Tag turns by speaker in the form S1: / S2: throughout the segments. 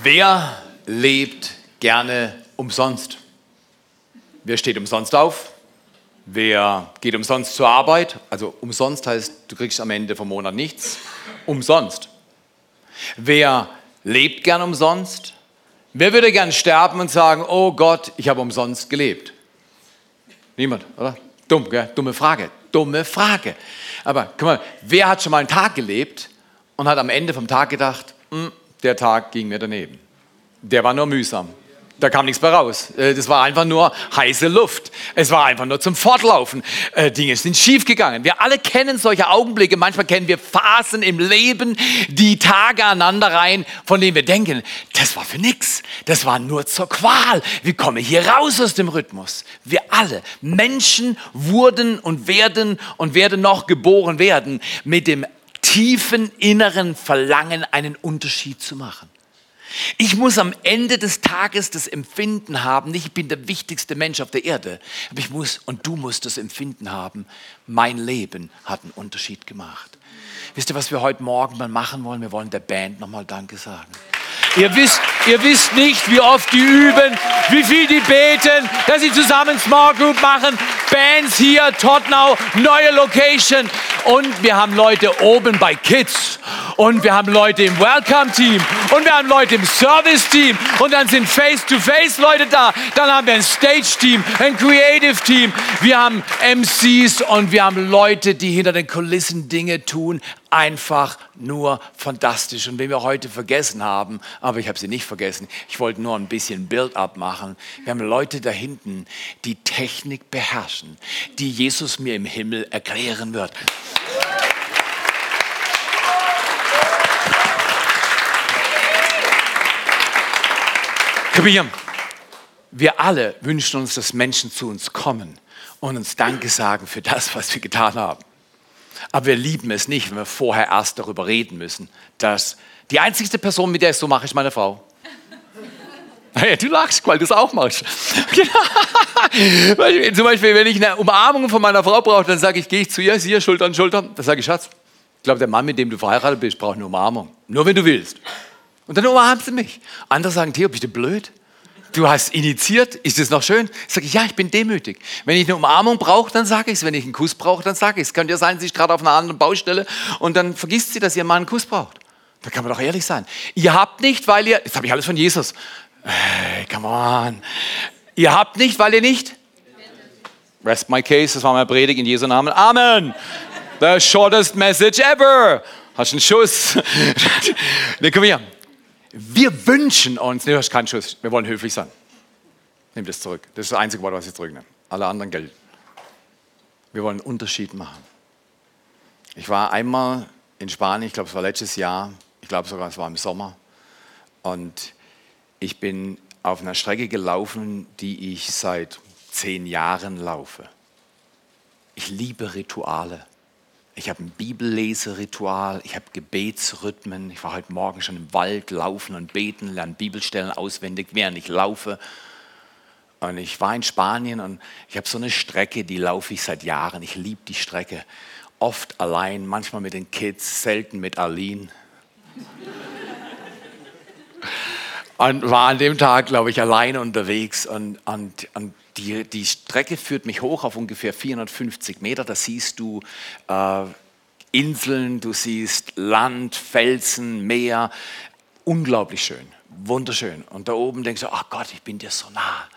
S1: Wer lebt gerne umsonst? Wer steht umsonst auf? Wer geht umsonst zur Arbeit? Also umsonst heißt, du kriegst am Ende vom Monat nichts. Umsonst. Wer lebt gern umsonst? Wer würde gern sterben und sagen, oh Gott, ich habe umsonst gelebt? Niemand, oder? Dumm, gell? Dumme Frage. Dumme Frage. Aber guck mal, wer hat schon mal einen Tag gelebt und hat am Ende vom Tag gedacht, hm, der Tag ging mir daneben. Der war nur mühsam. Da kam nichts mehr raus. Äh, das war einfach nur heiße Luft. Es war einfach nur zum Fortlaufen. Äh, Dinge sind schiefgegangen. Wir alle kennen solche Augenblicke. Manchmal kennen wir Phasen im Leben, die Tage aneinander rein, von denen wir denken, das war für nichts. Das war nur zur Qual. Wir kommen hier raus aus dem Rhythmus. Wir alle, Menschen wurden und werden und werden noch geboren werden mit dem tiefen inneren Verlangen, einen Unterschied zu machen. Ich muss am Ende des Tages das Empfinden haben, nicht ich bin der wichtigste Mensch auf der Erde, aber ich muss und du musst das Empfinden haben, mein Leben hat einen Unterschied gemacht. Wisst ihr, was wir heute Morgen mal machen wollen? Wir wollen der Band nochmal Danke sagen. Ihr wisst, ihr wisst nicht, wie oft die üben, wie viel die beten, dass sie zusammen Small Group machen. Bands hier, Tottenau, neue Location. Und wir haben Leute oben bei Kids. Und wir haben Leute im Welcome-Team. Und wir haben Leute im Service-Team. Und dann sind Face-to-Face-Leute da. Dann haben wir ein Stage-Team, ein Creative-Team. Wir haben MCs und wir haben Leute, die hinter den Kulissen Dinge tun einfach nur fantastisch. Und wenn wir heute vergessen haben, aber ich habe sie nicht vergessen, ich wollte nur ein bisschen Build-up machen. Wir haben Leute da hinten, die Technik beherrschen, die Jesus mir im Himmel erklären wird. Kapieren. Wir alle wünschen uns, dass Menschen zu uns kommen und uns Danke sagen für das, was wir getan haben. Aber wir lieben es nicht, wenn wir vorher erst darüber reden müssen, dass die einzigste Person, mit der ich so mache, ist meine Frau. Hey, du lachst, weil du es auch machst. Zum Beispiel, wenn ich eine Umarmung von meiner Frau brauche, dann sage ich, gehe ich zu ihr, sie Schulter an Schulter. Dann sage ich, Schatz, ich glaube, der Mann, mit dem du verheiratet bist, braucht eine Umarmung. Nur wenn du willst. Und dann umarmt sie mich. Andere sagen, Theo, bist du blöd? Du hast initiiert, ist es noch schön? Sag ich, ja, ich bin demütig. Wenn ich eine Umarmung brauche, dann sage ich es. Wenn ich einen Kuss brauche, dann sage ich es. Könnte ja sein, sie ist gerade auf einer anderen Baustelle und dann vergisst sie, dass ihr Mann einen Kuss braucht. Da kann man doch ehrlich sein. Ihr habt nicht, weil ihr, jetzt habe ich alles von Jesus. Hey, come on. Ihr habt nicht, weil ihr nicht. Rest my case, das war meine Predigt in Jesu Namen. Amen. The shortest message ever. Hast du einen Schuss? ne, komm her. Wir wünschen uns, ne, du hast keinen Schuss, wir wollen höflich sein. Nimm das zurück. Das ist das einzige Wort, was ich zurücknehme. Alle anderen gelten. Wir wollen einen Unterschied machen. Ich war einmal in Spanien, ich glaube, es war letztes Jahr, ich glaube sogar, es war im Sommer. Und ich bin auf einer Strecke gelaufen, die ich seit zehn Jahren laufe. Ich liebe Rituale. Ich habe ein Bibelleseritual, ich habe Gebetsrhythmen. Ich war heute Morgen schon im Wald laufen und beten, lerne Bibelstellen auswendig, während ich laufe. Und ich war in Spanien und ich habe so eine Strecke, die laufe ich seit Jahren. Ich liebe die Strecke. Oft allein, manchmal mit den Kids, selten mit Aline. und war an dem Tag, glaube ich, alleine unterwegs und, und, und die, die Strecke führt mich hoch auf ungefähr 450 Meter. Da siehst du äh, Inseln, du siehst Land, Felsen, Meer. Unglaublich schön, wunderschön. Und da oben denkst du, ach Gott, ich bin dir so nah.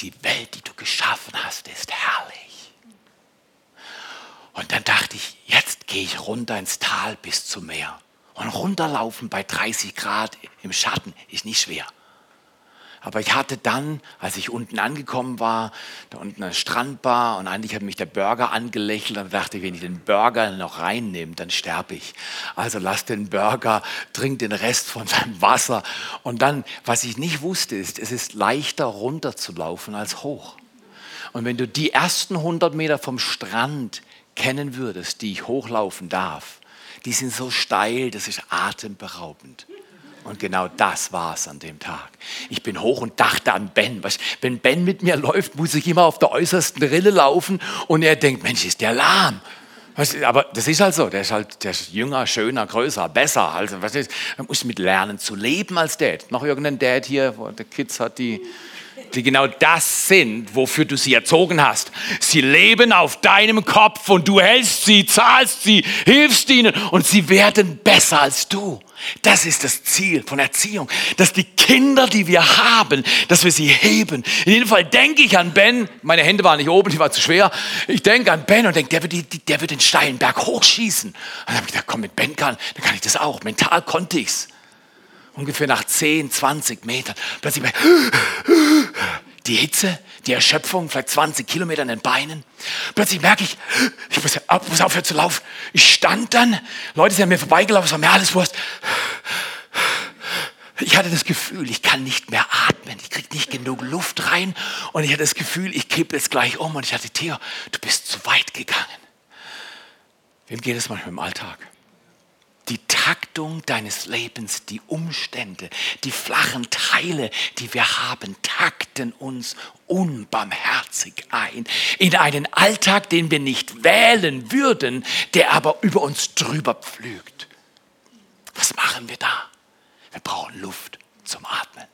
S1: Die Welt, die du geschaffen hast, ist herrlich. Und dann dachte ich, jetzt gehe ich runter ins Tal bis zum Meer. Und runterlaufen bei 30 Grad im Schatten ist nicht schwer. Aber ich hatte dann, als ich unten angekommen war, da unten eine Strandbar und eigentlich hat mich der Burger angelächelt und dachte ich, wenn ich den Burger noch reinnehme, dann sterbe ich. Also lass den Burger, trink den Rest von seinem Wasser. Und dann, was ich nicht wusste, ist, es ist leichter runter zu laufen als hoch. Und wenn du die ersten 100 Meter vom Strand kennen würdest, die ich hochlaufen darf, die sind so steil, das ist atemberaubend. Und genau das war es an dem Tag. Ich bin hoch und dachte an Ben. Wenn Ben mit mir läuft, muss ich immer auf der äußersten Rille laufen und er denkt, Mensch, ist der lahm. aber das ist halt so, der ist halt der ist jünger, schöner, größer, besser. Also, was ist, man muss mit lernen zu leben als Dad. Noch irgendein Dad hier, der Kids hat, die, die genau das sind, wofür du sie erzogen hast. Sie leben auf deinem Kopf und du hältst sie, zahlst sie, hilfst ihnen und sie werden besser als du. Das ist das Ziel von Erziehung, dass die Kinder, die wir haben, dass wir sie heben. In jedem Fall denke ich an Ben, meine Hände waren nicht oben, die waren zu schwer. Ich denke an Ben und denke, der wird, der wird den steilen Berg hochschießen. Und dann habe ich gedacht, komm, mit Ben kann, dann kann ich das auch. Mental konnte ich es. Ungefähr nach 10, 20 Metern. Plötzlich die Hitze, die Erschöpfung, vielleicht 20 Kilometer in den Beinen. Plötzlich merke ich, ich muss, muss aufhören zu laufen. Ich stand dann, Leute sind an mir vorbeigelaufen, es war mir alles Wurst. Ich hatte das Gefühl, ich kann nicht mehr atmen, ich kriege nicht genug Luft rein und ich hatte das Gefühl, ich kippe jetzt gleich um und ich hatte, Theo, du bist zu weit gegangen. Wem geht es manchmal im Alltag? Die Taktung deines Lebens, die Umstände, die flachen Teile, die wir haben, takten uns unbarmherzig ein in einen Alltag, den wir nicht wählen würden, der aber über uns drüber pflügt. Was machen wir da? Wir brauchen Luft zum Atmen.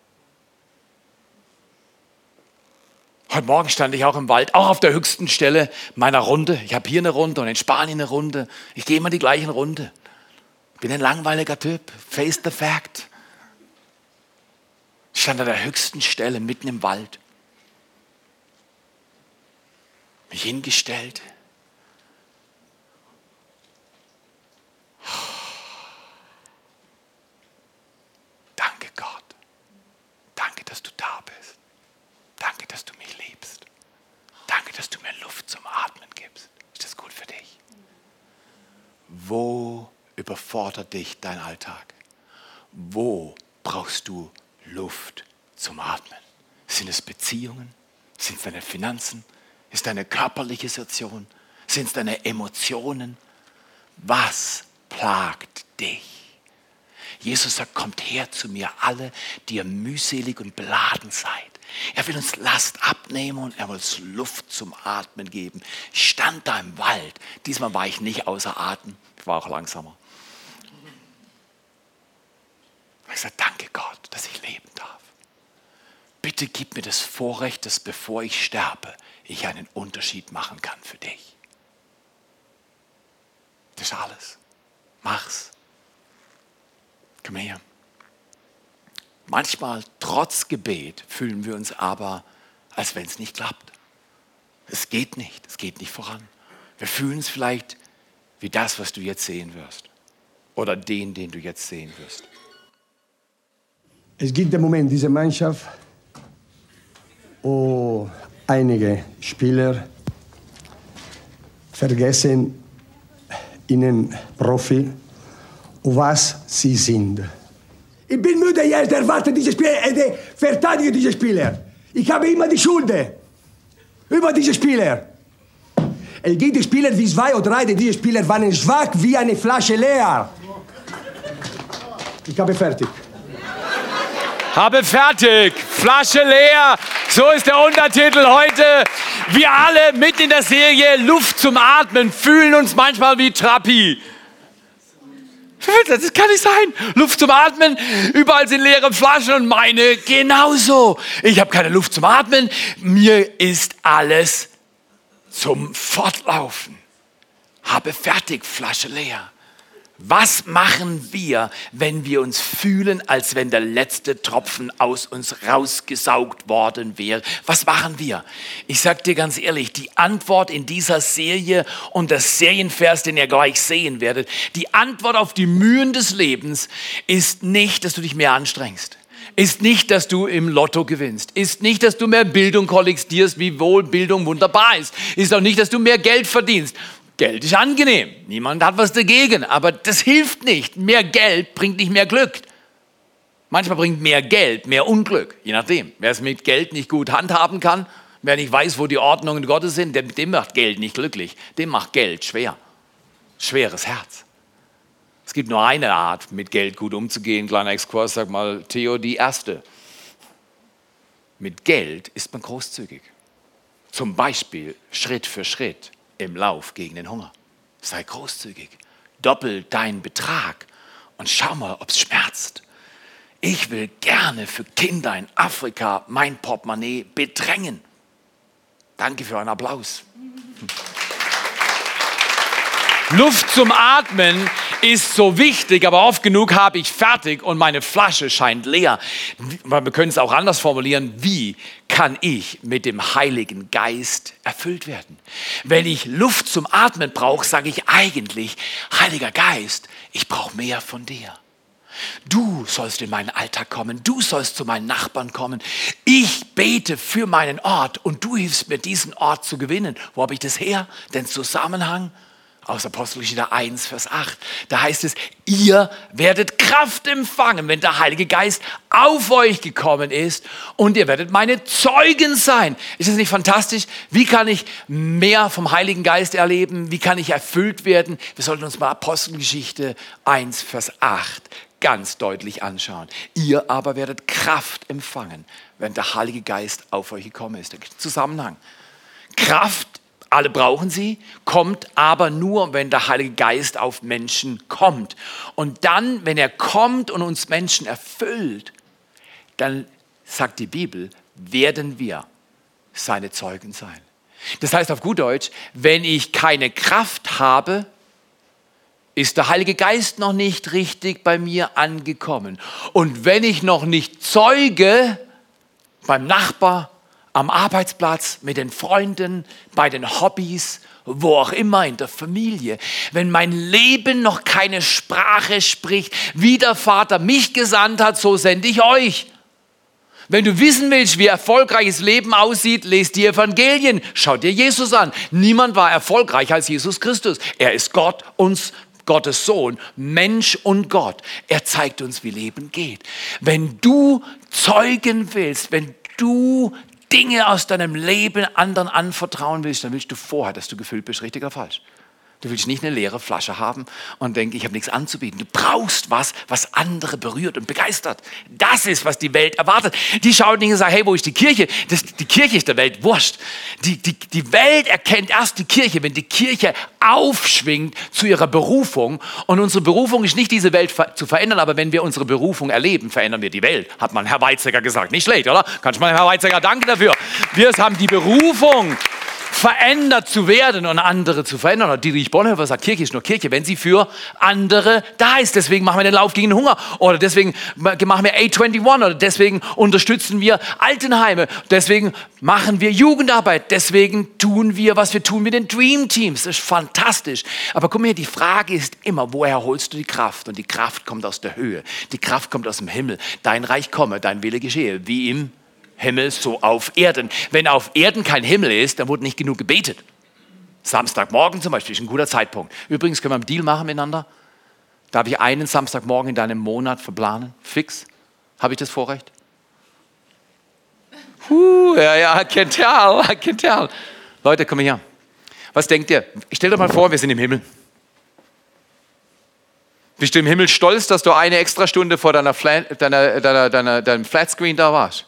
S1: Heute Morgen stand ich auch im Wald, auch auf der höchsten Stelle meiner Runde. Ich habe hier eine Runde und in Spanien eine Runde. Ich gehe immer die gleichen Runde bin ein langweiliger Typ, face the fact. Ich stand an der höchsten Stelle mitten im Wald. Mich hingestellt. Danke Gott. Danke, dass du da bist. Danke, dass du mich liebst. Danke, dass du mir Luft zum Atmen gibst. Ist das gut für dich? Wo überfordert dich dein Alltag? Wo brauchst du Luft zum Atmen? Sind es Beziehungen? Sind es deine Finanzen? Ist deine körperliche Situation? Sind es deine Emotionen? Was plagt dich? Jesus sagt, kommt her zu mir alle, die ihr mühselig und beladen seid. Er will uns Last abnehmen und er will uns Luft zum Atmen geben. Ich stand da im Wald. Diesmal war ich nicht außer Atem, ich war auch langsamer. Und ich sage, danke Gott, dass ich leben darf. Bitte gib mir das Vorrecht, dass bevor ich sterbe, ich einen Unterschied machen kann für dich. Das ist alles. Mach's. Komm her. Manchmal, trotz Gebet, fühlen wir uns aber, als wenn es nicht klappt. Es geht nicht, es geht nicht voran. Wir fühlen es vielleicht wie das, was du jetzt sehen wirst. Oder den, den du jetzt sehen wirst.
S2: Es gibt im Moment diese Mannschaft, wo einige Spieler vergessen, ihnen Profi, was sie sind. Ich bin müde jetzt, erwarte diese Spieler, äh, verteidige diese Spieler. Ich habe immer die Schuld über diese Spieler. Es gibt Spieler wie zwei oder drei, diese Spieler waren schwach wie eine Flasche leer. Ich habe fertig.
S1: Habe fertig, Flasche leer. So ist der Untertitel heute. Wir alle mitten in der Serie Luft zum Atmen fühlen uns manchmal wie Trappi. Das kann nicht sein. Luft zum Atmen, überall sind leere Flaschen und meine genauso. Ich habe keine Luft zum Atmen. Mir ist alles zum Fortlaufen. Habe fertig, Flasche leer. Was machen wir, wenn wir uns fühlen, als wenn der letzte Tropfen aus uns rausgesaugt worden wäre? Was machen wir? Ich sage dir ganz ehrlich, die Antwort in dieser Serie und das Serienvers, den ihr gleich sehen werdet, die Antwort auf die Mühen des Lebens ist nicht, dass du dich mehr anstrengst ist nicht, dass du im Lotto gewinnst, ist nicht, dass du mehr Bildung kollektionierst, wie wohl Bildung wunderbar ist, ist auch nicht, dass du mehr Geld verdienst. Geld ist angenehm, niemand hat was dagegen, aber das hilft nicht. Mehr Geld bringt nicht mehr Glück. Manchmal bringt mehr Geld mehr Unglück, je nachdem. Wer es mit Geld nicht gut handhaben kann, wer nicht weiß, wo die Ordnungen Gottes sind, dem macht Geld nicht glücklich, dem macht Geld schwer. Schweres Herz. Es gibt nur eine Art, mit Geld gut umzugehen. Kleiner Exkurs, sag mal, Theo, die erste. Mit Geld ist man großzügig. Zum Beispiel Schritt für Schritt im Lauf gegen den Hunger. sei großzügig, doppel deinen Betrag und schau mal, ob es schmerzt. Ich will gerne für Kinder in Afrika mein Portemonnaie bedrängen. Danke für einen Applaus. Luft zum Atmen ist so wichtig, aber oft genug habe ich fertig und meine Flasche scheint leer. Wir können es auch anders formulieren. Wie kann ich mit dem Heiligen Geist erfüllt werden? Wenn ich Luft zum Atmen brauche, sage ich eigentlich, Heiliger Geist, ich brauche mehr von dir. Du sollst in meinen Alltag kommen, du sollst zu meinen Nachbarn kommen. Ich bete für meinen Ort und du hilfst mir, diesen Ort zu gewinnen. Wo habe ich das her? Den Zusammenhang? Aus Apostelgeschichte 1, Vers 8. Da heißt es, ihr werdet Kraft empfangen, wenn der Heilige Geist auf euch gekommen ist und ihr werdet meine Zeugen sein. Ist das nicht fantastisch? Wie kann ich mehr vom Heiligen Geist erleben? Wie kann ich erfüllt werden? Wir sollten uns mal Apostelgeschichte 1, Vers 8 ganz deutlich anschauen. Ihr aber werdet Kraft empfangen, wenn der Heilige Geist auf euch gekommen ist. Der Zusammenhang. Kraft alle brauchen sie, kommt aber nur, wenn der Heilige Geist auf Menschen kommt. Und dann, wenn er kommt und uns Menschen erfüllt, dann sagt die Bibel, werden wir seine Zeugen sein. Das heißt auf gut Deutsch, wenn ich keine Kraft habe, ist der Heilige Geist noch nicht richtig bei mir angekommen. Und wenn ich noch nicht zeuge beim Nachbar, am Arbeitsplatz, mit den Freunden, bei den Hobbys, wo auch immer, in der Familie, wenn mein Leben noch keine Sprache spricht, wie der Vater mich gesandt hat, so sende ich euch. Wenn du wissen willst, wie erfolgreiches Leben aussieht, lest die Evangelien, schau dir Jesus an. Niemand war erfolgreicher als Jesus Christus. Er ist Gott, uns Gottes Sohn, Mensch und Gott. Er zeigt uns, wie Leben geht. Wenn du zeugen willst, wenn du Dinge aus deinem Leben anderen anvertrauen willst, dann willst du vorher, dass du gefüllt bist, richtig oder falsch. Du willst nicht eine leere Flasche haben und denken, ich habe nichts anzubieten. Du brauchst was, was andere berührt und begeistert. Das ist, was die Welt erwartet. Die schauen nicht und sagen, hey, wo ist die Kirche? Das, die Kirche ist der Welt wurscht. Die, die, die Welt erkennt erst die Kirche, wenn die Kirche aufschwingt zu ihrer Berufung. Und unsere Berufung ist nicht, diese Welt zu verändern, aber wenn wir unsere Berufung erleben, verändern wir die Welt, hat man Herr Weizsäcker gesagt. Nicht schlecht, oder? Kannst du mal Herr Weizsäcker danken dafür. Wir haben die Berufung verändert zu werden und andere zu verändern. Und Dietrich Bonhoeffer sagt, Kirche ist nur Kirche, wenn sie für andere da ist. Deswegen machen wir den Lauf gegen den Hunger oder deswegen machen wir A21 oder deswegen unterstützen wir Altenheime, deswegen machen wir Jugendarbeit, deswegen tun wir, was wir tun mit den Dream Teams. Das ist fantastisch. Aber guck mal, die Frage ist immer, woher holst du die Kraft? Und die Kraft kommt aus der Höhe. Die Kraft kommt aus dem Himmel. Dein Reich komme, dein Wille geschehe, wie im Himmel so auf Erden. Wenn auf Erden kein Himmel ist, dann wurde nicht genug gebetet. Samstagmorgen zum Beispiel ist ein guter Zeitpunkt. Übrigens können wir einen Deal machen miteinander. Darf ich einen Samstagmorgen in deinem Monat verplanen? Fix? Habe ich das Vorrecht? Huh, ja, ja, kennt ja. Leute, komm her. Was denkt ihr? Stell dir mal vor, wir sind im Himmel. Bist du im Himmel stolz, dass du eine extra Stunde vor deiner, deiner, deiner, deiner, deinem Flatscreen da warst?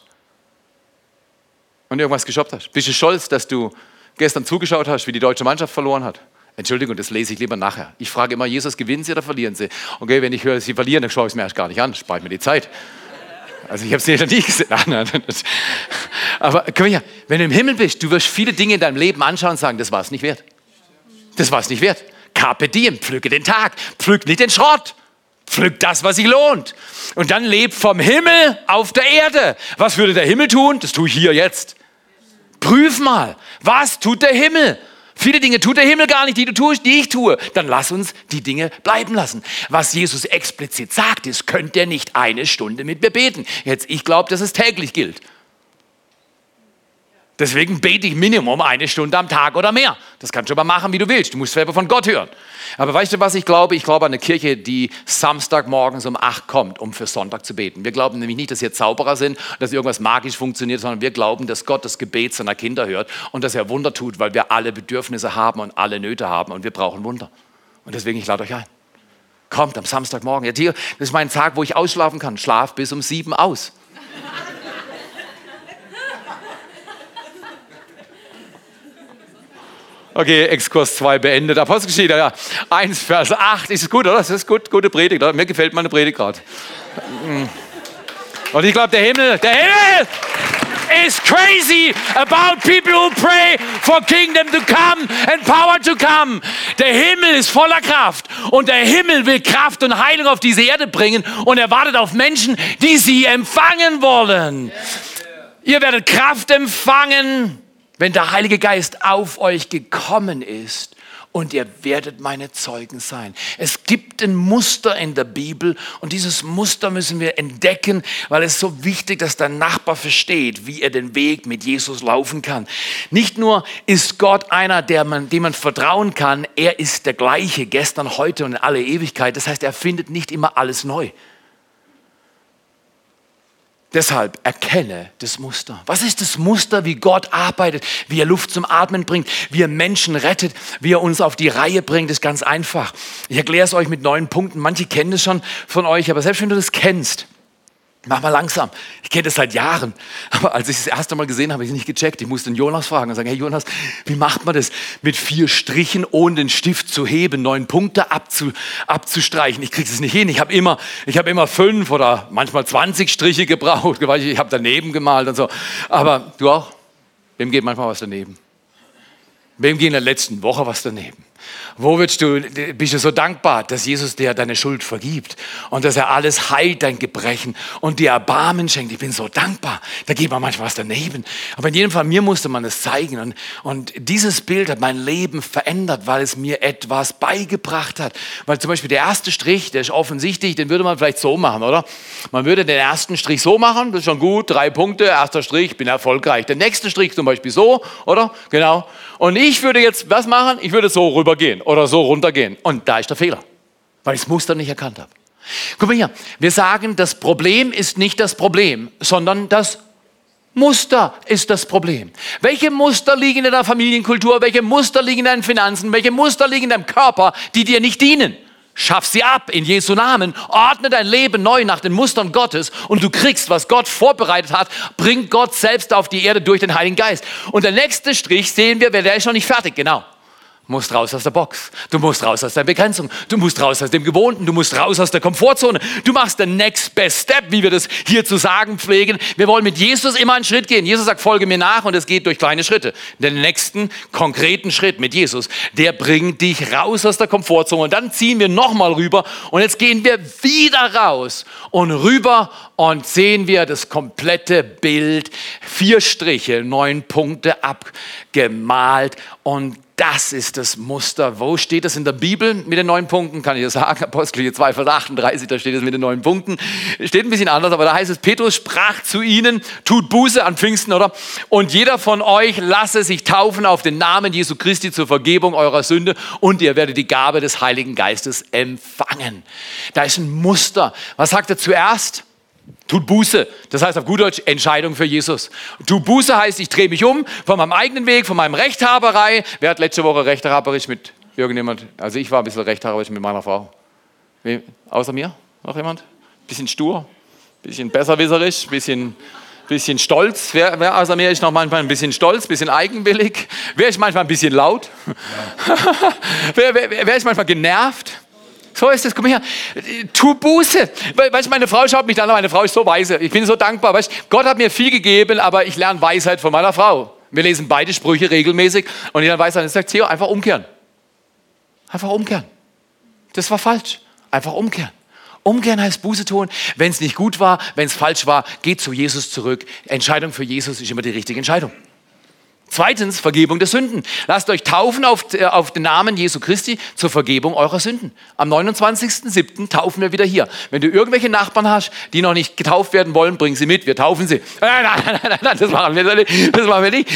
S1: Und irgendwas geshoppt hast? Bist du stolz, dass du gestern zugeschaut hast, wie die deutsche Mannschaft verloren hat? Entschuldigung, das lese ich lieber nachher. Ich frage immer, Jesus, gewinnen sie oder verlieren sie? Okay, wenn ich höre, sie verlieren, dann schaue ich es mir erst gar nicht an, spare mir die Zeit. Also ich habe sie ja nie gesehen. Aber komm her, wenn du im Himmel bist, du wirst viele Dinge in deinem Leben anschauen und sagen, das war es nicht wert. Das war es nicht wert. Carpe diem, pflücke den Tag, pflück nicht den Schrott. Pflück das, was sich lohnt. Und dann lebt vom Himmel auf der Erde. Was würde der Himmel tun? Das tue ich hier jetzt. Prüf mal, was tut der Himmel? Viele Dinge tut der Himmel gar nicht, die du tust, die ich tue. Dann lass uns die Dinge bleiben lassen. Was Jesus explizit sagt, ist, könnt ihr nicht eine Stunde mit mir beten. Jetzt, ich glaube, dass es täglich gilt. Deswegen bete ich Minimum eine Stunde am Tag oder mehr. Das kannst du aber machen, wie du willst. Du musst selber von Gott hören. Aber weißt du, was ich glaube? Ich glaube an eine Kirche, die Samstagmorgens um acht kommt, um für Sonntag zu beten. Wir glauben nämlich nicht, dass wir Zauberer sind, dass irgendwas magisch funktioniert, sondern wir glauben, dass Gott das Gebet seiner Kinder hört und dass er Wunder tut, weil wir alle Bedürfnisse haben und alle Nöte haben und wir brauchen Wunder. Und deswegen, ich lade euch ein. Kommt am Samstagmorgen. Ja, das ist mein Tag, wo ich ausschlafen kann. Schlaf bis um sieben aus. Okay, Exkurs 2 beendet. Apostelgeschichte, ja. 1, Vers 8. Ist es gut, oder? Das ist gut, gute Predigt? Mir gefällt meine Predigt gerade. Und ich glaube, der Himmel, der Himmel is crazy about people who pray for kingdom to come and power to come. Der Himmel ist voller Kraft und der Himmel will Kraft und Heilung auf diese Erde bringen und er wartet auf Menschen, die sie empfangen wollen. Ihr werdet Kraft empfangen wenn der Heilige Geist auf euch gekommen ist und ihr werdet meine Zeugen sein. Es gibt ein Muster in der Bibel und dieses Muster müssen wir entdecken, weil es so wichtig, dass der Nachbar versteht, wie er den Weg mit Jesus laufen kann. Nicht nur ist Gott einer, der man, dem man vertrauen kann, er ist der gleiche gestern, heute und in alle Ewigkeit. Das heißt, er findet nicht immer alles neu. Deshalb erkenne das Muster. Was ist das Muster, wie Gott arbeitet, wie er Luft zum Atmen bringt, wie er Menschen rettet, wie er uns auf die Reihe bringt, ist ganz einfach. Ich erkläre es euch mit neun Punkten. Manche kennen es schon von euch, aber selbst wenn du das kennst, Mach mal langsam. Ich kenne das seit Jahren. Aber als ich es das erste Mal gesehen habe, habe ich nicht gecheckt. Ich musste den Jonas fragen und sagen, hey Jonas, wie macht man das? Mit vier Strichen, ohne den Stift zu heben, neun Punkte abzu, abzustreichen. Ich kriege es nicht hin. Ich habe immer, ich habe immer fünf oder manchmal 20 Striche gebraucht. Ich habe daneben gemalt und so. Aber du auch? Wem geht manchmal was daneben? Wem geht in der letzten Woche was daneben? Wo willst du, bist du so dankbar, dass Jesus dir deine Schuld vergibt und dass er alles heilt, dein Gebrechen und dir Erbarmen schenkt. Ich bin so dankbar. Da geht man manchmal was daneben. Aber in jedem Fall, mir musste man es zeigen. Und, und dieses Bild hat mein Leben verändert, weil es mir etwas beigebracht hat. Weil zum Beispiel der erste Strich, der ist offensichtlich, den würde man vielleicht so machen, oder? Man würde den ersten Strich so machen, das ist schon gut, drei Punkte, erster Strich, bin erfolgreich. Der nächste Strich zum Beispiel so, oder? Genau. Und ich würde jetzt was machen? Ich würde so rübergehen oder so runtergehen. Und da ist der Fehler, weil ich das Muster nicht erkannt habe. Guck mal hier, wir sagen, das Problem ist nicht das Problem, sondern das Muster ist das Problem. Welche Muster liegen in der Familienkultur? Welche Muster liegen in deinen Finanzen? Welche Muster liegen in deinem Körper, die dir nicht dienen? Schaff sie ab in Jesu Namen. Ordne dein Leben neu nach den Mustern Gottes und du kriegst, was Gott vorbereitet hat, bringt Gott selbst auf die Erde durch den Heiligen Geist. Und der nächste Strich sehen wir, der ist noch nicht fertig, genau musst raus aus der Box. Du musst raus aus der Begrenzung. Du musst raus aus dem Gewohnten. Du musst raus aus der Komfortzone. Du machst den next best step, wie wir das hier zu sagen pflegen. Wir wollen mit Jesus immer einen Schritt gehen. Jesus sagt, folge mir nach und es geht durch kleine Schritte. Den nächsten konkreten Schritt mit Jesus, der bringt dich raus aus der Komfortzone. Und dann ziehen wir nochmal rüber und jetzt gehen wir wieder raus und rüber und sehen wir das komplette Bild. Vier Striche, neun Punkte abgemalt und das ist das Muster. Wo steht das in der Bibel mit den neun Punkten? Kann ich das sagen? Apostel 2, Vers 38, da steht es mit den neun Punkten. Steht ein bisschen anders, aber da heißt es, Petrus sprach zu ihnen, tut Buße an Pfingsten, oder? Und jeder von euch lasse sich taufen auf den Namen Jesu Christi zur Vergebung eurer Sünde und ihr werdet die Gabe des Heiligen Geistes empfangen. Da ist ein Muster. Was sagt er zuerst? Tut Buße. Das heißt auf gut Deutsch Entscheidung für Jesus. Tut Buße heißt, ich drehe mich um von meinem eigenen Weg, von meinem Rechthaberei. Wer hat letzte Woche rechthaberisch mit irgendjemand? Also ich war ein bisschen rechthaberisch mit meiner Frau. Wie, außer mir? Noch jemand? Bisschen stur? Bisschen besserwisserisch? Bisschen, bisschen stolz? Wer, wer außer mir ist noch manchmal ein bisschen stolz? Bisschen eigenwillig? Wer ist manchmal ein bisschen laut? wer, wer, wer ist manchmal genervt? So ist es, komm her. Tu Buße. Weißt du, meine Frau schaut mich an, meine Frau ist so weise. Ich bin so dankbar. Weißt, Gott hat mir viel gegeben, aber ich lerne Weisheit von meiner Frau. Wir lesen beide Sprüche regelmäßig und ich dann weiß, dann sagt Theo, einfach umkehren. Einfach umkehren. Das war falsch. Einfach umkehren. Umkehren heißt Buße tun. Wenn es nicht gut war, wenn es falsch war, geht zu Jesus zurück. Entscheidung für Jesus ist immer die richtige Entscheidung. Zweitens, Vergebung der Sünden. Lasst euch taufen auf, äh, auf, den Namen Jesu Christi zur Vergebung eurer Sünden. Am 29.07. taufen wir wieder hier. Wenn du irgendwelche Nachbarn hast, die noch nicht getauft werden wollen, bring sie mit, wir taufen sie. Nein, nein, nein, nein, das machen wir nicht. Das machen wir nicht.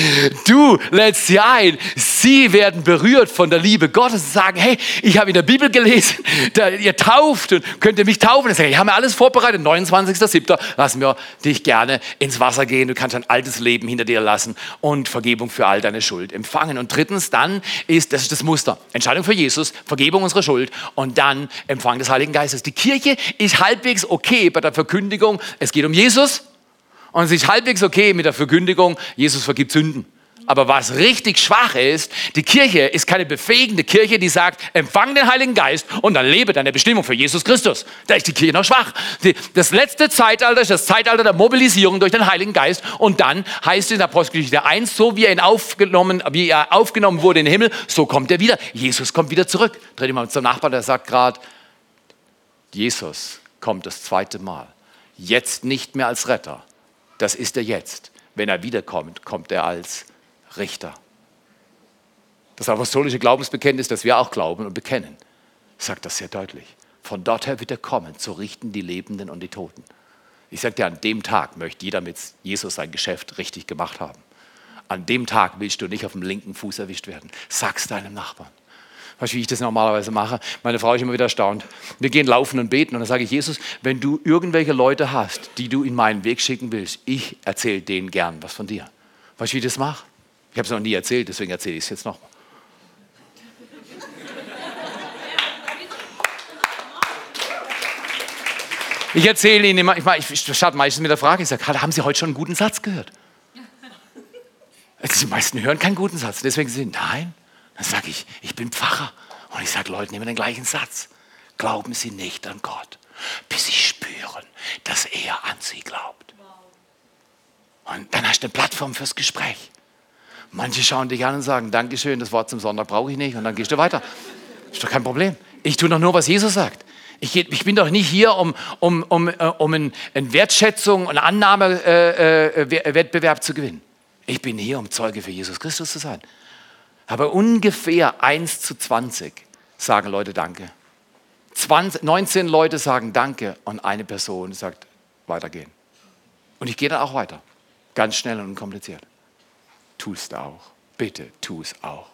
S1: Du lädst sie ein. Sie werden berührt von der Liebe Gottes und sagen, hey, ich habe in der Bibel gelesen, da, ihr tauft und könnt ihr mich taufen. Ich, sage, ich habe mir alles vorbereitet. 29.07. lassen wir dich gerne ins Wasser gehen. Du kannst dein altes Leben hinter dir lassen und Vergebung Vergebung für all deine Schuld empfangen. Und drittens, dann ist, das ist das Muster, Entscheidung für Jesus, Vergebung unserer Schuld und dann Empfang des Heiligen Geistes. Die Kirche ist halbwegs okay bei der Verkündigung, es geht um Jesus und es ist halbwegs okay mit der Verkündigung, Jesus vergibt Sünden. Aber was richtig schwach ist, die Kirche ist keine befähigende Kirche, die sagt, empfang den Heiligen Geist und dann lebe deine Bestimmung für Jesus Christus. Da ist die Kirche noch schwach. Die, das letzte Zeitalter ist das Zeitalter der Mobilisierung durch den Heiligen Geist und dann heißt es in der Apostelgeschichte 1, so wie er, ihn aufgenommen, wie er aufgenommen wurde in den Himmel, so kommt er wieder. Jesus kommt wieder zurück. Dreht mal zum Nachbarn, der sagt gerade, Jesus kommt das zweite Mal. Jetzt nicht mehr als Retter. Das ist er jetzt. Wenn er wiederkommt, kommt er als Richter. Das apostolische Glaubensbekenntnis, das wir auch glauben und bekennen, sagt das sehr deutlich. Von dort her wird er kommen, zu richten die Lebenden und die Toten. Ich sage dir, an dem Tag möchte jeder mit Jesus sein Geschäft richtig gemacht haben. An dem Tag willst du nicht auf dem linken Fuß erwischt werden. Sag's deinem Nachbarn. Weißt du, wie ich das normalerweise mache? Meine Frau ist immer wieder erstaunt. Wir gehen laufen und beten und dann sage ich, Jesus, wenn du irgendwelche Leute hast, die du in meinen Weg schicken willst, ich erzähle denen gern was von dir. Weißt du, wie ich das mache? Ich habe es noch nie erzählt, deswegen erzähle ich es jetzt nochmal. Ich erzähle Ihnen immer, ich, ich starte meistens mit der Frage, ich sage, haben Sie heute schon einen guten Satz gehört? Also die meisten hören keinen guten Satz, deswegen sind nein. Dann sage ich, ich bin Pfarrer und ich sage Leuten immer den gleichen Satz. Glauben Sie nicht an Gott, bis Sie spüren, dass er an Sie glaubt. Und dann hast du eine Plattform fürs Gespräch. Manche schauen dich an und sagen, Dankeschön, das Wort zum Sonntag brauche ich nicht. Und dann gehst du weiter. Ist doch kein Problem. Ich tue doch nur, was Jesus sagt. Ich, ich bin doch nicht hier, um, um, um, äh, um eine Wertschätzung und Annahmewettbewerb äh, äh, zu gewinnen. Ich bin hier, um Zeuge für Jesus Christus zu sein. Aber ungefähr 1 zu 20 sagen Leute Danke. 20, 19 Leute sagen Danke und eine Person sagt weitergehen. Und ich gehe dann auch weiter. Ganz schnell und unkompliziert tu es auch. Bitte tu es auch.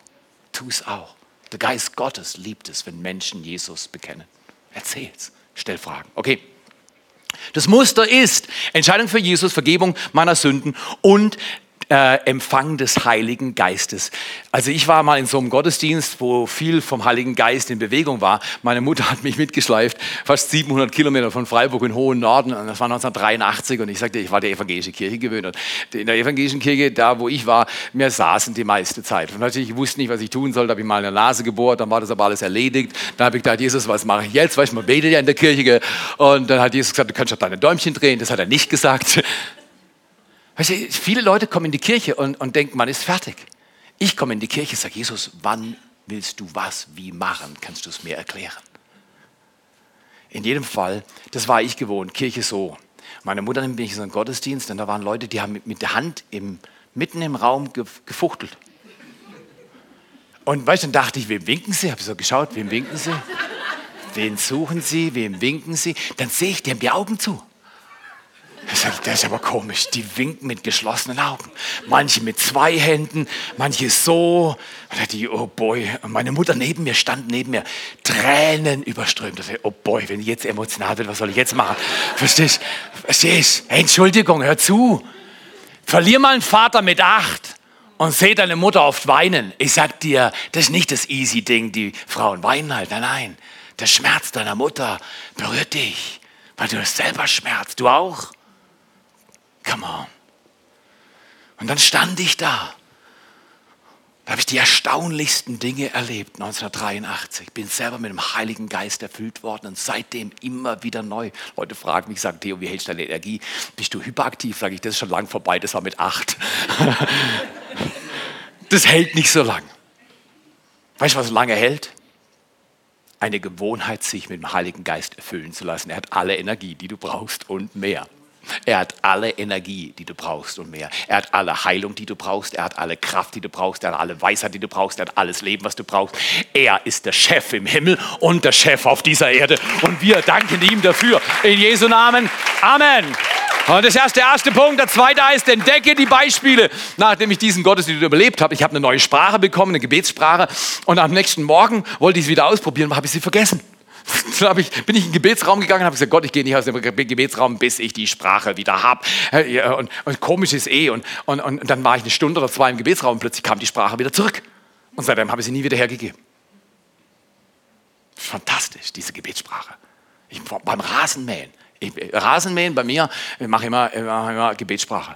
S1: Tu es auch. Der Geist Gottes liebt es, wenn Menschen Jesus bekennen. Erzähl's. Stell Fragen. Okay. Das Muster ist Entscheidung für Jesus, Vergebung meiner Sünden und äh, Empfang des Heiligen Geistes. Also ich war mal in so einem Gottesdienst, wo viel vom Heiligen Geist in Bewegung war. Meine Mutter hat mich mitgeschleift, fast 700 Kilometer von Freiburg in hohen Norden. Und das war 1983 und ich sagte, ich war der evangelischen Kirche gewöhnt. Und in der evangelischen Kirche, da wo ich war, wir saßen die meiste Zeit. Und natürlich, ich wusste nicht, was ich tun soll. Da habe ich mal eine Nase gebohrt, dann war das aber alles erledigt. Dann habe ich gedacht, Jesus, was mache ich jetzt? Weißt du, man betet ja in der Kirche. Und dann hat Jesus gesagt, du kannst doch deine Däumchen drehen. Das hat er nicht gesagt. Weißt du, viele Leute kommen in die Kirche und, und denken, man ist fertig. Ich komme in die Kirche und sage, Jesus, wann willst du was wie machen? Kannst du es mir erklären? In jedem Fall, das war ich gewohnt, Kirche so. Meine Mutter nimmt mich in so einen Gottesdienst und da waren Leute, die haben mit, der Hand im, mitten im Raum gefuchtelt. Und weißt dann dachte ich, wem winken sie? Habe so geschaut, wem winken sie? Wen suchen sie? Wem winken sie? Dann sehe ich, die haben die Augen zu. Das ist aber komisch. Die winken mit geschlossenen Augen. Manche mit zwei Händen, manche so. Die, oh boy. meine Mutter neben mir stand neben mir, Tränen überströmt. Oh boy, wenn ich jetzt emotional bin, was soll ich jetzt machen? Verstehst? Verstehst hey, Entschuldigung, hör zu. Verlier mal einen Vater mit acht und seh deine Mutter oft weinen. Ich sag dir, das ist nicht das easy Ding, die Frauen weinen halt. Nein, nein. Der Schmerz deiner Mutter berührt dich, weil du es selber schmerzt. Du auch. Come on. Und dann stand ich da. Da habe ich die erstaunlichsten Dinge erlebt, 1983. Bin selber mit dem Heiligen Geist erfüllt worden und seitdem immer wieder neu. Leute fragen mich, sagen, Theo, wie hältst du deine Energie? Bist du hyperaktiv? Sage ich, das ist schon lang vorbei, das war mit acht. das hält nicht so lang. Weißt du, was lange hält? Eine Gewohnheit, sich mit dem Heiligen Geist erfüllen zu lassen. Er hat alle Energie, die du brauchst und mehr. Er hat alle Energie, die du brauchst und mehr. Er hat alle Heilung, die du brauchst. Er hat alle Kraft, die du brauchst. Er hat alle Weisheit, die du brauchst. Er hat alles Leben, was du brauchst. Er ist der Chef im Himmel und der Chef auf dieser Erde. Und wir danken ihm dafür. In Jesu Namen. Amen. Und das ist der erste Punkt. Der zweite heißt, entdecke die Beispiele. Nachdem ich diesen Gottesdienst überlebt habe, ich habe eine neue Sprache bekommen, eine Gebetssprache. Und am nächsten Morgen wollte ich sie wieder ausprobieren, habe ich sie vergessen. Dann ich, bin ich in den Gebetsraum gegangen und habe gesagt, Gott, ich gehe nicht aus dem Gebetsraum, bis ich die Sprache wieder habe. Und, und komisch ist eh. Und, und, und dann war ich eine Stunde oder zwei im Gebetsraum und plötzlich kam die Sprache wieder zurück. Und seitdem habe ich sie nie wieder hergegeben. Fantastisch, diese Gebetssprache. Ich, beim Rasenmähen. Ich, Rasenmähen bei mir, ich mache immer, mache immer Gebetssprache.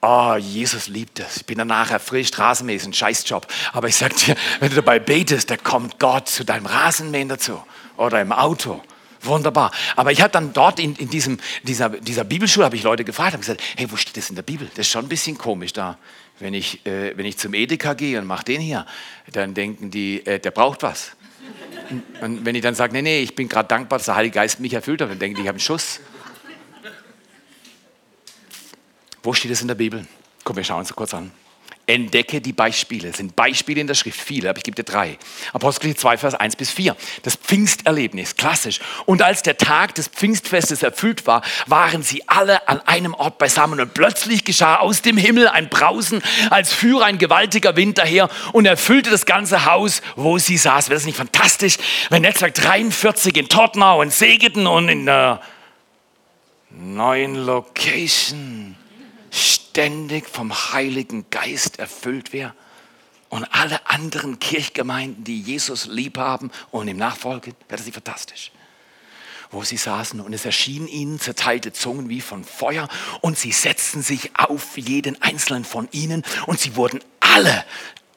S1: oh, Jesus liebt es. Ich bin danach erfrischt, Rasenmähen, Scheißjob. Aber ich sag dir, wenn du dabei betest, da kommt Gott zu deinem Rasenmähen dazu oder im Auto. Wunderbar. Aber ich habe dann dort in, in diesem, dieser, dieser Bibelschule habe ich Leute gefragt, habe gesagt, hey, wo steht das in der Bibel? Das ist schon ein bisschen komisch da. Wenn ich, äh, wenn ich zum Edeka gehe und mache den hier, dann denken die, äh, der braucht was. Und wenn ich dann sage, nee, nee, ich bin gerade dankbar, dass der Heilige Geist mich erfüllt hat, dann denken die, ich habe einen Schuss. Wo steht es in der Bibel? Komm, wir schauen uns kurz an. Entdecke die Beispiele. Es sind Beispiele in der Schrift, viele, aber ich gebe dir drei. Apostelgeschichte 2, Vers 1 bis 4. Das Pfingsterlebnis, klassisch. Und als der Tag des Pfingstfestes erfüllt war, waren sie alle an einem Ort beisammen. Und plötzlich geschah aus dem Himmel ein Brausen, als führe ein gewaltiger Wind daher und erfüllte das ganze Haus, wo sie saßen. Wäre das nicht fantastisch, wenn Netzwerk 43 in Tottenau und Segeten und in der neuen Location ständig vom Heiligen Geist erfüllt wäre und alle anderen Kirchgemeinden, die Jesus lieb haben und ihm nachfolgen, wäre nicht fantastisch. Wo sie saßen und es erschienen ihnen zerteilte Zungen wie von Feuer und sie setzten sich auf jeden einzelnen von ihnen und sie wurden alle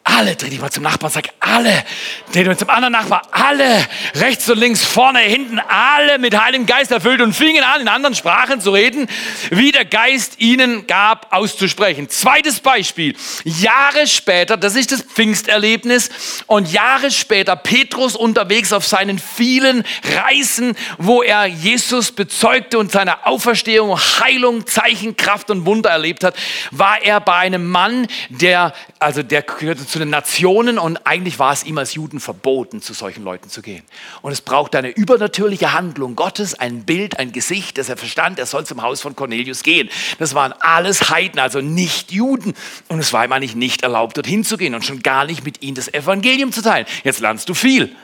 S1: alle, dreh dich mal zum Nachbarn, sag alle, dreh dich zum anderen Nachbarn, alle, rechts und links, vorne, hinten, alle mit Heiligem Geist erfüllt und fingen an, in anderen Sprachen zu reden, wie der Geist ihnen gab, auszusprechen. Zweites Beispiel, Jahre später, das ist das Pfingsterlebnis, und Jahre später Petrus unterwegs auf seinen vielen Reisen, wo er Jesus bezeugte und seine Auferstehung, Heilung, Zeichen, Kraft und Wunder erlebt hat, war er bei einem Mann, der, also der gehörte zu den Nationen und eigentlich war es ihm als Juden verboten, zu solchen Leuten zu gehen. Und es braucht eine übernatürliche Handlung Gottes, ein Bild, ein Gesicht, das er verstand, er soll zum Haus von Cornelius gehen. Das waren alles Heiden, also nicht Juden. Und es war ihm eigentlich nicht erlaubt, dorthin zu gehen und schon gar nicht mit ihnen das Evangelium zu teilen. Jetzt lernst du viel.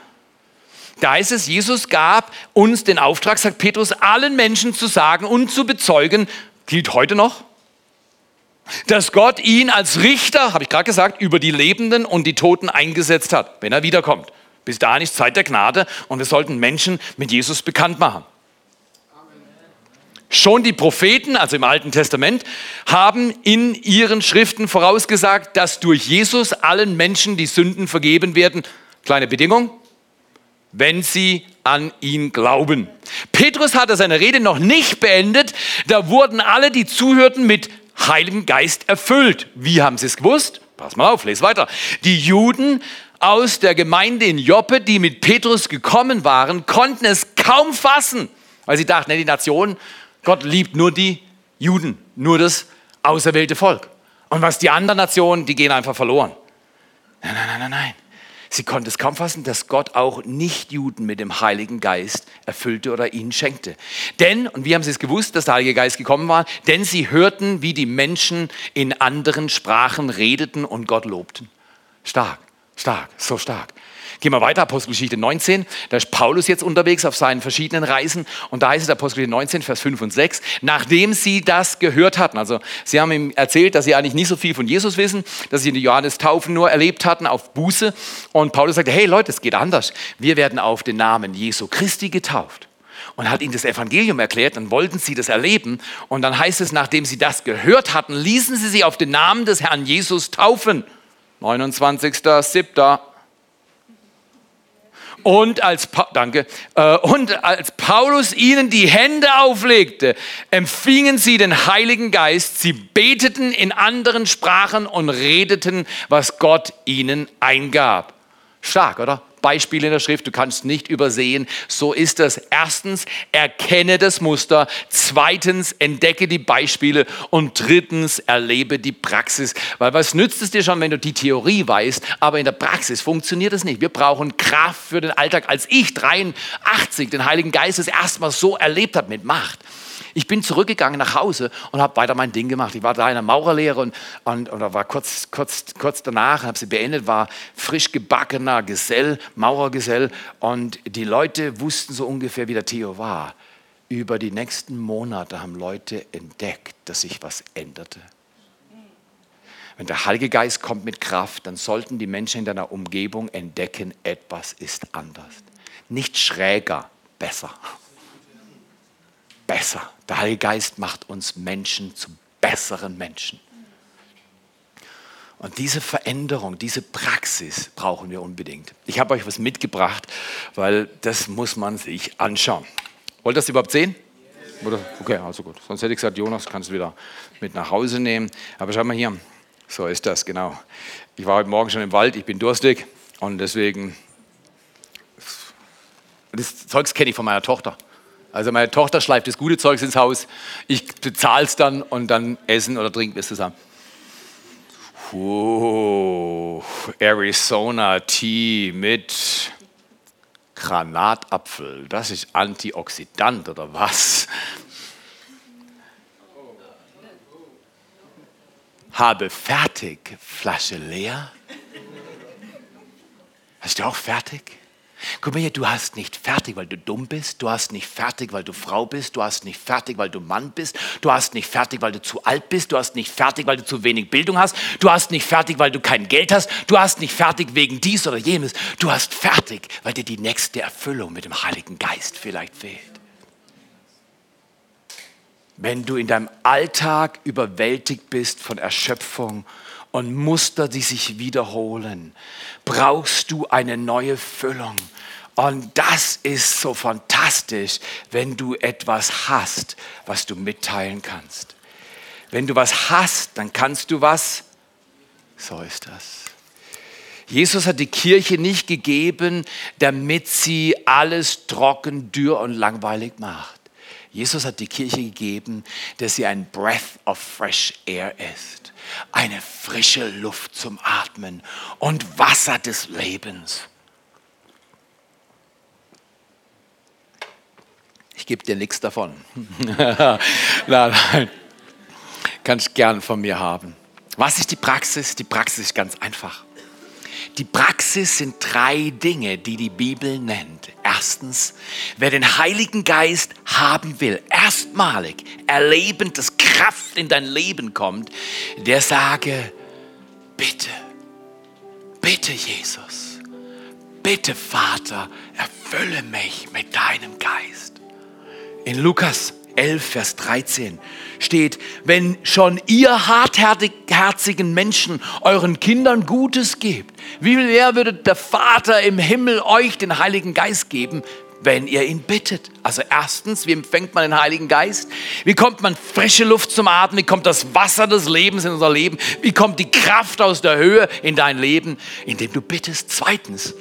S1: Da ist es, Jesus gab uns den Auftrag, sagt Petrus, allen Menschen zu sagen und zu bezeugen, gilt heute noch, dass Gott ihn als Richter, habe ich gerade gesagt, über die Lebenden und die Toten eingesetzt hat, wenn er wiederkommt. Bis dahin ist Zeit der Gnade und wir sollten Menschen mit Jesus bekannt machen. Schon die Propheten, also im Alten Testament, haben in ihren Schriften vorausgesagt, dass durch Jesus allen Menschen die Sünden vergeben werden. Kleine Bedingung, wenn sie an ihn glauben. Petrus hatte seine Rede noch nicht beendet, da wurden alle, die zuhörten, mit Heiligen Geist erfüllt. Wie haben sie es gewusst? Pass mal auf, lese weiter. Die Juden aus der Gemeinde in Joppe, die mit Petrus gekommen waren, konnten es kaum fassen, weil sie dachten, die Nation, Gott liebt nur die Juden, nur das auserwählte Volk. Und was die anderen Nationen, die gehen einfach verloren. Nein, nein, nein, nein, nein. Sie konnte es kaum fassen, dass Gott auch Nichtjuden mit dem Heiligen Geist erfüllte oder ihnen schenkte. Denn, und wie haben sie es gewusst, dass der Heilige Geist gekommen war? Denn sie hörten, wie die Menschen in anderen Sprachen redeten und Gott lobten. Stark, stark, so stark. Gehen wir weiter, Apostelgeschichte 19. Da ist Paulus jetzt unterwegs auf seinen verschiedenen Reisen. Und da heißt es Apostelgeschichte 19, Vers 5 und 6. Nachdem sie das gehört hatten, also sie haben ihm erzählt, dass sie eigentlich nicht so viel von Jesus wissen, dass sie die Johannes Taufen nur erlebt hatten auf Buße. Und Paulus sagte, hey Leute, es geht anders. Wir werden auf den Namen Jesu Christi getauft und hat ihnen das Evangelium erklärt, dann wollten sie das erleben. Und dann heißt es, nachdem sie das gehört hatten, ließen sie sich auf den Namen des Herrn Jesus taufen. 29.07. Und als, pa danke, äh, und als Paulus ihnen die Hände auflegte, empfingen sie den Heiligen Geist. Sie beteten in anderen Sprachen und redeten, was Gott ihnen eingab. Stark, oder? Beispiele in der Schrift, du kannst nicht übersehen. So ist es. Erstens, erkenne das Muster. Zweitens, entdecke die Beispiele. Und drittens, erlebe die Praxis. Weil was nützt es dir schon, wenn du die Theorie weißt, aber in der Praxis funktioniert es nicht. Wir brauchen Kraft für den Alltag. Als ich 83 den Heiligen Geist das erste Mal so erlebt habe mit Macht, ich bin zurückgegangen nach Hause und habe weiter mein Ding gemacht. Ich war da in der Maurerlehre und, und, und war kurz, kurz, kurz danach, habe sie beendet, war frisch gebackener Gesell, Maurergesell. Und die Leute wussten so ungefähr, wie der Theo war. Über die nächsten Monate haben Leute entdeckt, dass sich was änderte. Wenn der Heilige Geist kommt mit Kraft, dann sollten die Menschen in deiner Umgebung entdecken, etwas ist anders. Nicht schräger, besser besser. Der Heilige Geist macht uns Menschen zu besseren Menschen. Und diese Veränderung, diese Praxis brauchen wir unbedingt. Ich habe euch was mitgebracht, weil das muss man sich anschauen. Wollt ihr das überhaupt sehen? Oder? Okay, also gut. Sonst hätte ich gesagt, Jonas, kannst du wieder mit nach Hause nehmen. Aber schau mal hier. So ist das, genau. Ich war heute Morgen schon im Wald, ich bin durstig und deswegen. Das Zeugs kenne ich von meiner Tochter. Also meine Tochter schleift das gute Zeugs ins Haus, ich bezahle es dann und dann essen oder trinken wir es zusammen. Oh, Arizona Tea mit Granatapfel. Das ist Antioxidant oder was? Habe fertig, Flasche leer. Hast du auch fertig? Guck mal hier, du hast nicht fertig, weil du dumm bist. Du hast nicht fertig, weil du Frau bist. Du hast nicht fertig, weil du Mann bist. Du hast nicht fertig, weil du zu alt bist. Du hast nicht fertig, weil du zu wenig Bildung hast. Du hast nicht fertig, weil du kein Geld hast. Du hast nicht fertig wegen dies oder jenes. Du hast fertig, weil dir die nächste Erfüllung mit dem Heiligen Geist vielleicht fehlt. Wenn du in deinem Alltag überwältigt bist von Erschöpfung und Muster, die sich wiederholen, brauchst du eine neue Füllung. Und das ist so fantastisch, wenn du etwas hast, was du mitteilen kannst. Wenn du was hast, dann kannst du was. So ist das. Jesus hat die Kirche nicht gegeben, damit sie alles trocken, dürr und langweilig macht. Jesus hat die Kirche gegeben, dass sie ein Breath of Fresh Air ist. Eine frische Luft zum Atmen und Wasser des Lebens. Ich gebe dir nichts davon. nein, nein. Kannst gern von mir haben. Was ist die Praxis? Die Praxis ist ganz einfach. Die Praxis sind drei Dinge, die die Bibel nennt. Erstens, wer den Heiligen Geist haben will, erstmalig erlebend, dass Kraft in dein Leben kommt, der sage, bitte, bitte Jesus, bitte Vater, erfülle mich mit deinem Geist. In Lukas 11, Vers 13 steht, wenn schon ihr hartherzigen Menschen euren Kindern Gutes gebt, wie viel mehr würde der Vater im Himmel euch den Heiligen Geist geben, wenn ihr ihn bittet. Also erstens, wie empfängt man den Heiligen Geist? Wie kommt man frische Luft zum Atmen? Wie kommt das Wasser des Lebens in unser Leben? Wie kommt die Kraft aus der Höhe in dein Leben? Indem du bittest. Zweitens,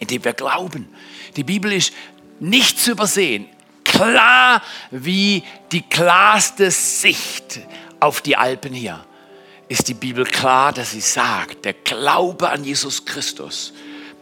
S1: indem wir glauben. Die Bibel ist nicht zu übersehen klar wie die klarste Sicht auf die Alpen hier, ist die Bibel klar, dass sie sagt, der Glaube an Jesus Christus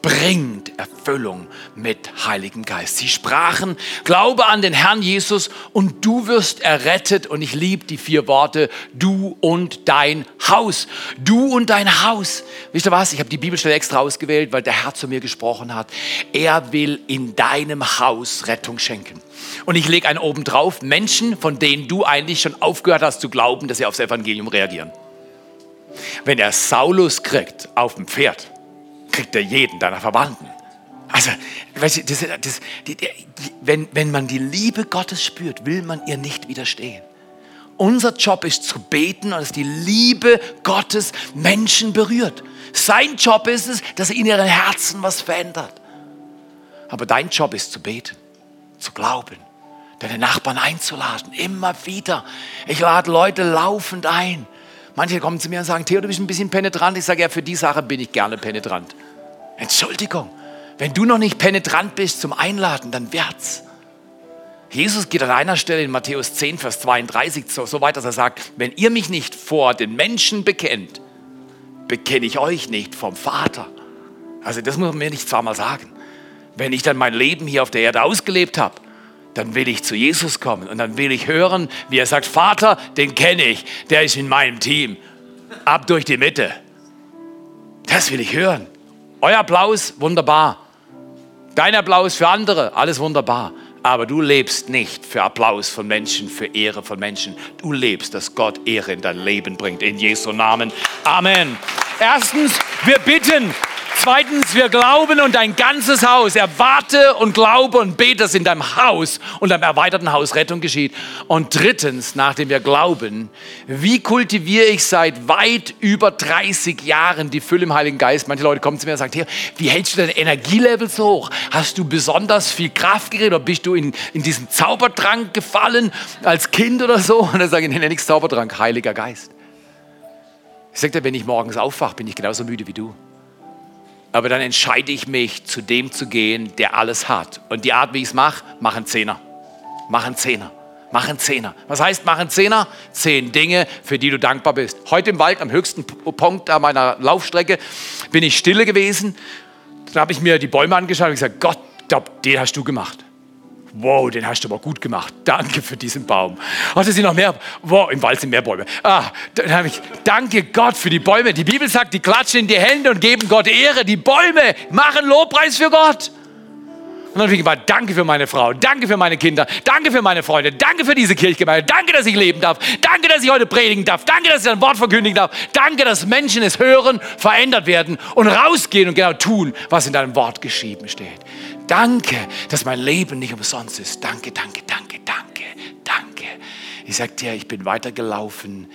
S1: bringt Erfüllung mit Heiligem Geist. Sie sprachen, glaube an den Herrn Jesus und du wirst errettet. Und ich liebe die vier Worte, du und dein Haus. Du und dein Haus. Wisst ihr was? Ich habe die Bibelstelle extra ausgewählt, weil der Herr zu mir gesprochen hat. Er will in deinem Haus Rettung schenken. Und ich lege einen oben drauf, Menschen, von denen du eigentlich schon aufgehört hast zu glauben, dass sie aufs Evangelium reagieren. Wenn er Saulus kriegt auf dem Pferd, kriegt er jeden deiner Verwandten. Also, weißt du, das, das, die, die, wenn, wenn man die Liebe Gottes spürt, will man ihr nicht widerstehen. Unser Job ist zu beten dass die Liebe Gottes Menschen berührt. Sein Job ist es, dass er in ihren Herzen was verändert. Aber dein Job ist zu beten, zu glauben, deine Nachbarn einzuladen, immer wieder. Ich lade Leute laufend ein. Manche kommen zu mir und sagen, Theo, du bist ein bisschen penetrant. Ich sage, ja, für die Sache bin ich gerne penetrant. Entschuldigung, wenn du noch nicht penetrant bist zum Einladen, dann wird's. Jesus geht an einer Stelle in Matthäus 10, Vers 32 so, so weit, dass er sagt, wenn ihr mich nicht vor den Menschen bekennt, bekenne ich euch nicht vom Vater. Also das muss man mir nicht zweimal sagen. Wenn ich dann mein Leben hier auf der Erde ausgelebt habe, dann will ich zu Jesus kommen und dann will ich hören, wie er sagt, Vater, den kenne ich, der ist in meinem Team. Ab durch die Mitte. Das will ich hören. Euer Applaus, wunderbar. Dein Applaus für andere, alles wunderbar. Aber du lebst nicht für Applaus von Menschen, für Ehre von Menschen. Du lebst, dass Gott Ehre in dein Leben bringt. In Jesu Namen. Amen. Erstens, wir bitten. Zweitens, wir glauben und dein ganzes Haus. Erwarte und glaube und bete, dass in deinem Haus und deinem erweiterten Haus Rettung geschieht. Und drittens, nachdem wir glauben, wie kultiviere ich seit weit über 30 Jahren die Fülle im Heiligen Geist? Manche Leute kommen zu mir und sagen, hier, wie hältst du dein Energielevel so hoch? Hast du besonders viel Kraft gekriegt oder bist du in, in diesen Zaubertrank gefallen als Kind oder so? Und dann sage ich, nee, nichts Zaubertrank, Heiliger Geist. Ich sage dir, wenn ich morgens aufwache, bin ich genauso müde wie du. Aber dann entscheide ich mich, zu dem zu gehen, der alles hat. Und die Art, wie ich es mache, machen Zehner. Machen Zehner. Machen Zehner. Was heißt machen Zehner? Zehn Dinge, für die du dankbar bist. Heute im Wald, am höchsten Punkt meiner Laufstrecke, bin ich stille gewesen. Dann habe ich mir die Bäume angeschaut und gesagt, Gott, den hast du gemacht. Wow, den hast du aber gut gemacht. Danke für diesen Baum. Ach, da sind noch mehr. Wow, im Wald sind mehr Bäume. Ah, dann habe ich, danke Gott für die Bäume. Die Bibel sagt, die klatschen in die Hände und geben Gott Ehre. Die Bäume machen Lobpreis für Gott. Und dann habe ich gesagt, danke für meine Frau, danke für meine Kinder, danke für meine Freunde, danke für diese Kirchgemeinde, danke, dass ich leben darf, danke, dass ich heute predigen darf, danke, dass ich ein Wort verkündigen darf, danke, dass Menschen es hören, verändert werden und rausgehen und genau tun, was in deinem Wort geschrieben steht. Danke, dass mein Leben nicht umsonst ist. Danke, danke, danke, danke, danke. Ich sage dir, ich bin weitergelaufen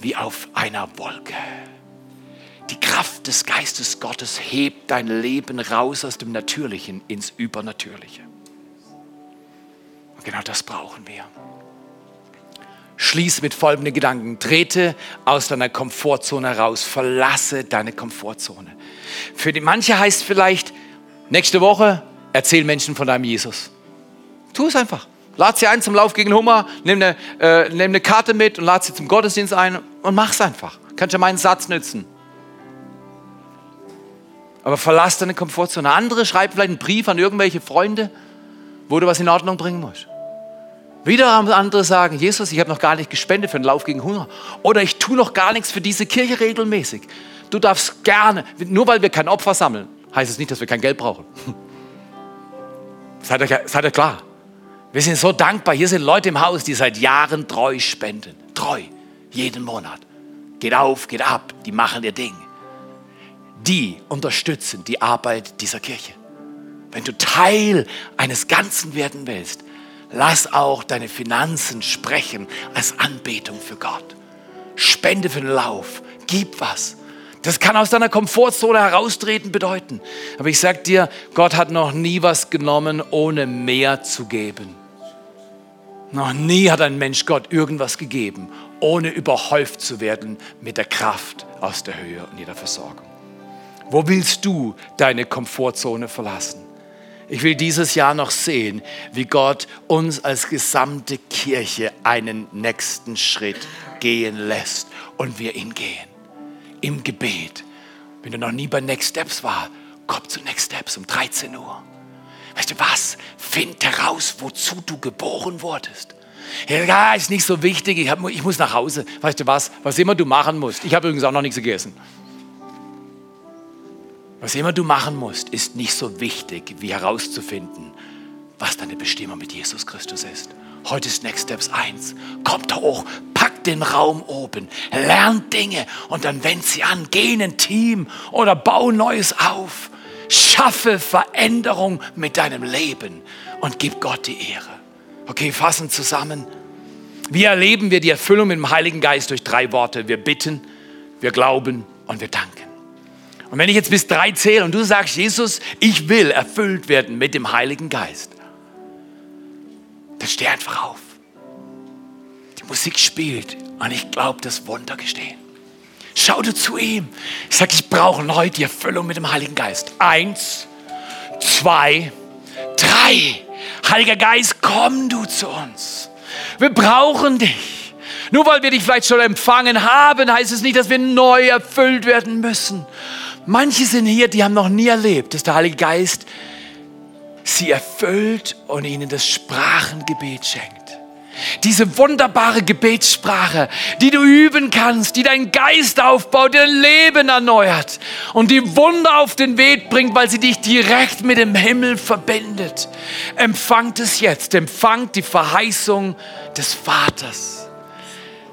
S1: wie auf einer Wolke. Die Kraft des Geistes Gottes hebt dein Leben raus aus dem Natürlichen ins Übernatürliche. Und genau das brauchen wir. Schließ mit folgenden Gedanken. Trete aus deiner Komfortzone heraus. Verlasse deine Komfortzone. Für die manche heißt vielleicht, nächste Woche erzähl Menschen von deinem Jesus. Tu es einfach. Lad sie ein zum Lauf gegen Hummer, nimm eine, äh, nimm eine Karte mit und lad sie zum Gottesdienst ein und mach es einfach. Kannst ja meinen Satz nützen. Aber verlass deine Komfortzone. Andere schreiben vielleicht einen Brief an irgendwelche Freunde, wo du was in Ordnung bringen musst. Wieder andere sagen, Jesus, ich habe noch gar nicht gespendet für den Lauf gegen Hunger. Oder ich tue noch gar nichts für diese Kirche regelmäßig. Du darfst gerne, nur weil wir kein Opfer sammeln, heißt es nicht, dass wir kein Geld brauchen. seid, ihr, seid ihr klar? Wir sind so dankbar. Hier sind Leute im Haus, die seit Jahren treu spenden. Treu. Jeden Monat. Geht auf, geht ab. Die machen ihr Ding die unterstützen die Arbeit dieser Kirche. Wenn du Teil eines Ganzen werden willst, lass auch deine Finanzen sprechen als Anbetung für Gott. Spende für den Lauf, gib was. Das kann aus deiner Komfortzone heraustreten bedeuten. Aber ich sage dir, Gott hat noch nie was genommen, ohne mehr zu geben. Noch nie hat ein Mensch Gott irgendwas gegeben, ohne überhäuft zu werden mit der Kraft aus der Höhe und jeder Versorgung. Wo willst du deine Komfortzone verlassen? Ich will dieses Jahr noch sehen, wie Gott uns als gesamte Kirche einen nächsten Schritt gehen lässt und wir ihn gehen. Im Gebet. Wenn du noch nie bei Next Steps war, komm zu Next Steps um 13 Uhr. Weißt du was? Find heraus, wozu du geboren wurdest. Ja, ist nicht so wichtig, ich, hab, ich muss nach Hause. Weißt du was? Was immer du machen musst. Ich habe übrigens auch noch nichts gegessen. Was immer du machen musst, ist nicht so wichtig, wie herauszufinden, was deine Bestimmung mit Jesus Christus ist. Heute ist Next Steps 1. Kommt hoch, den Raum oben, lernt Dinge und dann wend sie an. Geh in ein Team oder bau Neues auf. Schaffe Veränderung mit deinem Leben und gib Gott die Ehre. Okay, fassen zusammen. Wie erleben wir die Erfüllung mit dem Heiligen Geist durch drei Worte? Wir bitten, wir glauben und wir danken. Und wenn ich jetzt bis drei zähle und du sagst, Jesus, ich will erfüllt werden mit dem Heiligen Geist, dann steh einfach auf. Musik spielt und ich glaube, das Wunder gestehen. Schau du zu ihm. Ich sage, ich brauche heute die Erfüllung mit dem Heiligen Geist. Eins, zwei, drei. Heiliger Geist, komm du zu uns. Wir brauchen dich. Nur weil wir dich vielleicht schon empfangen haben, heißt es nicht, dass wir neu erfüllt werden müssen. Manche sind hier, die haben noch nie erlebt, dass der Heilige Geist sie erfüllt und ihnen das Sprachengebet schenkt. Diese wunderbare Gebetssprache, die du üben kannst, die deinen Geist aufbaut, dein Leben erneuert und die Wunder auf den Weg bringt, weil sie dich direkt mit dem Himmel verbindet. Empfangt es jetzt, empfangt die Verheißung des Vaters.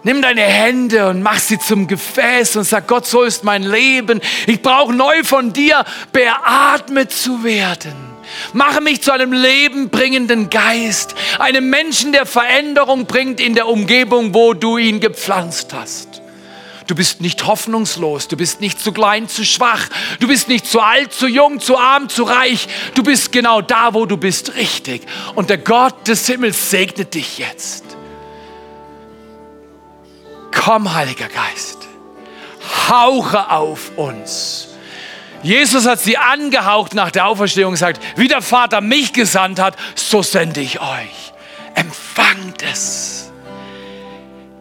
S1: Nimm deine Hände und mach sie zum Gefäß und sag, Gott, so ist mein Leben. Ich brauche neu von dir beatmet zu werden. Mache mich zu einem lebenbringenden Geist, einem Menschen, der Veränderung bringt in der Umgebung, wo du ihn gepflanzt hast. Du bist nicht hoffnungslos, du bist nicht zu klein, zu schwach, du bist nicht zu alt, zu jung, zu arm, zu reich. Du bist genau da, wo du bist, richtig. Und der Gott des Himmels segnet dich jetzt. Komm, Heiliger Geist, hauche auf uns. Jesus hat sie angehaucht nach der Auferstehung und gesagt, wie der Vater mich gesandt hat, so sende ich euch. Empfangt es.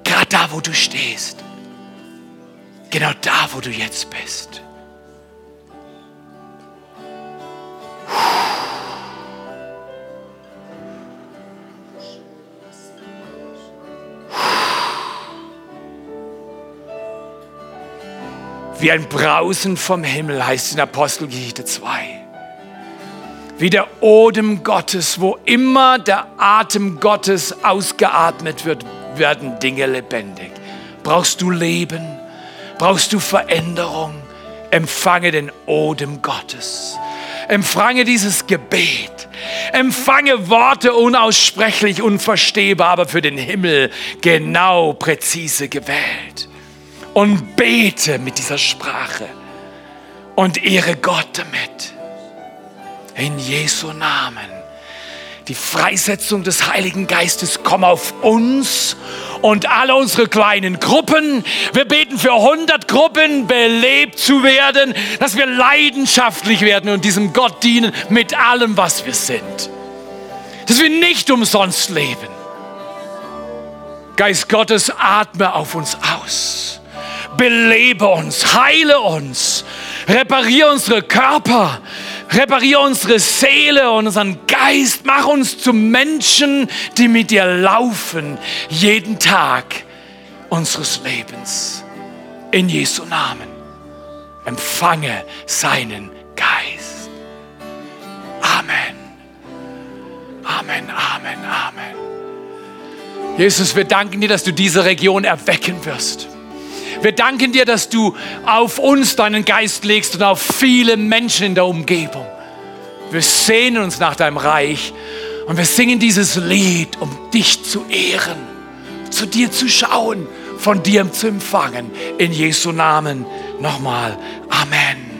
S1: Gerade da, wo du stehst. Genau da, wo du jetzt bist. Wie ein Brausen vom Himmel heißt in Apostelgeschichte 2. Wie der Odem Gottes, wo immer der Atem Gottes ausgeatmet wird, werden Dinge lebendig. Brauchst du Leben? Brauchst du Veränderung? Empfange den Odem Gottes. Empfange dieses Gebet. Empfange Worte unaussprechlich, unverstehbar, aber für den Himmel genau präzise gewählt und bete mit dieser Sprache und ehre Gott damit. In Jesu Namen. Die Freisetzung des Heiligen Geistes komm auf uns und alle unsere kleinen Gruppen. Wir beten für 100 Gruppen, belebt zu werden, dass wir leidenschaftlich werden und diesem Gott dienen mit allem, was wir sind. Dass wir nicht umsonst leben. Geist Gottes, atme auf uns aus belebe uns, heile uns, repariere unsere Körper, repariere unsere Seele und unseren Geist, mach uns zu Menschen, die mit dir laufen, jeden Tag unseres Lebens. In Jesu Namen empfange seinen Geist. Amen. Amen, Amen, Amen. Jesus, wir danken dir, dass du diese Region erwecken wirst. Wir danken dir, dass du auf uns deinen Geist legst und auf viele Menschen in der Umgebung. Wir sehnen uns nach deinem Reich und wir singen dieses Lied, um dich zu ehren, zu dir zu schauen, von dir zu empfangen. In Jesu Namen nochmal. Amen.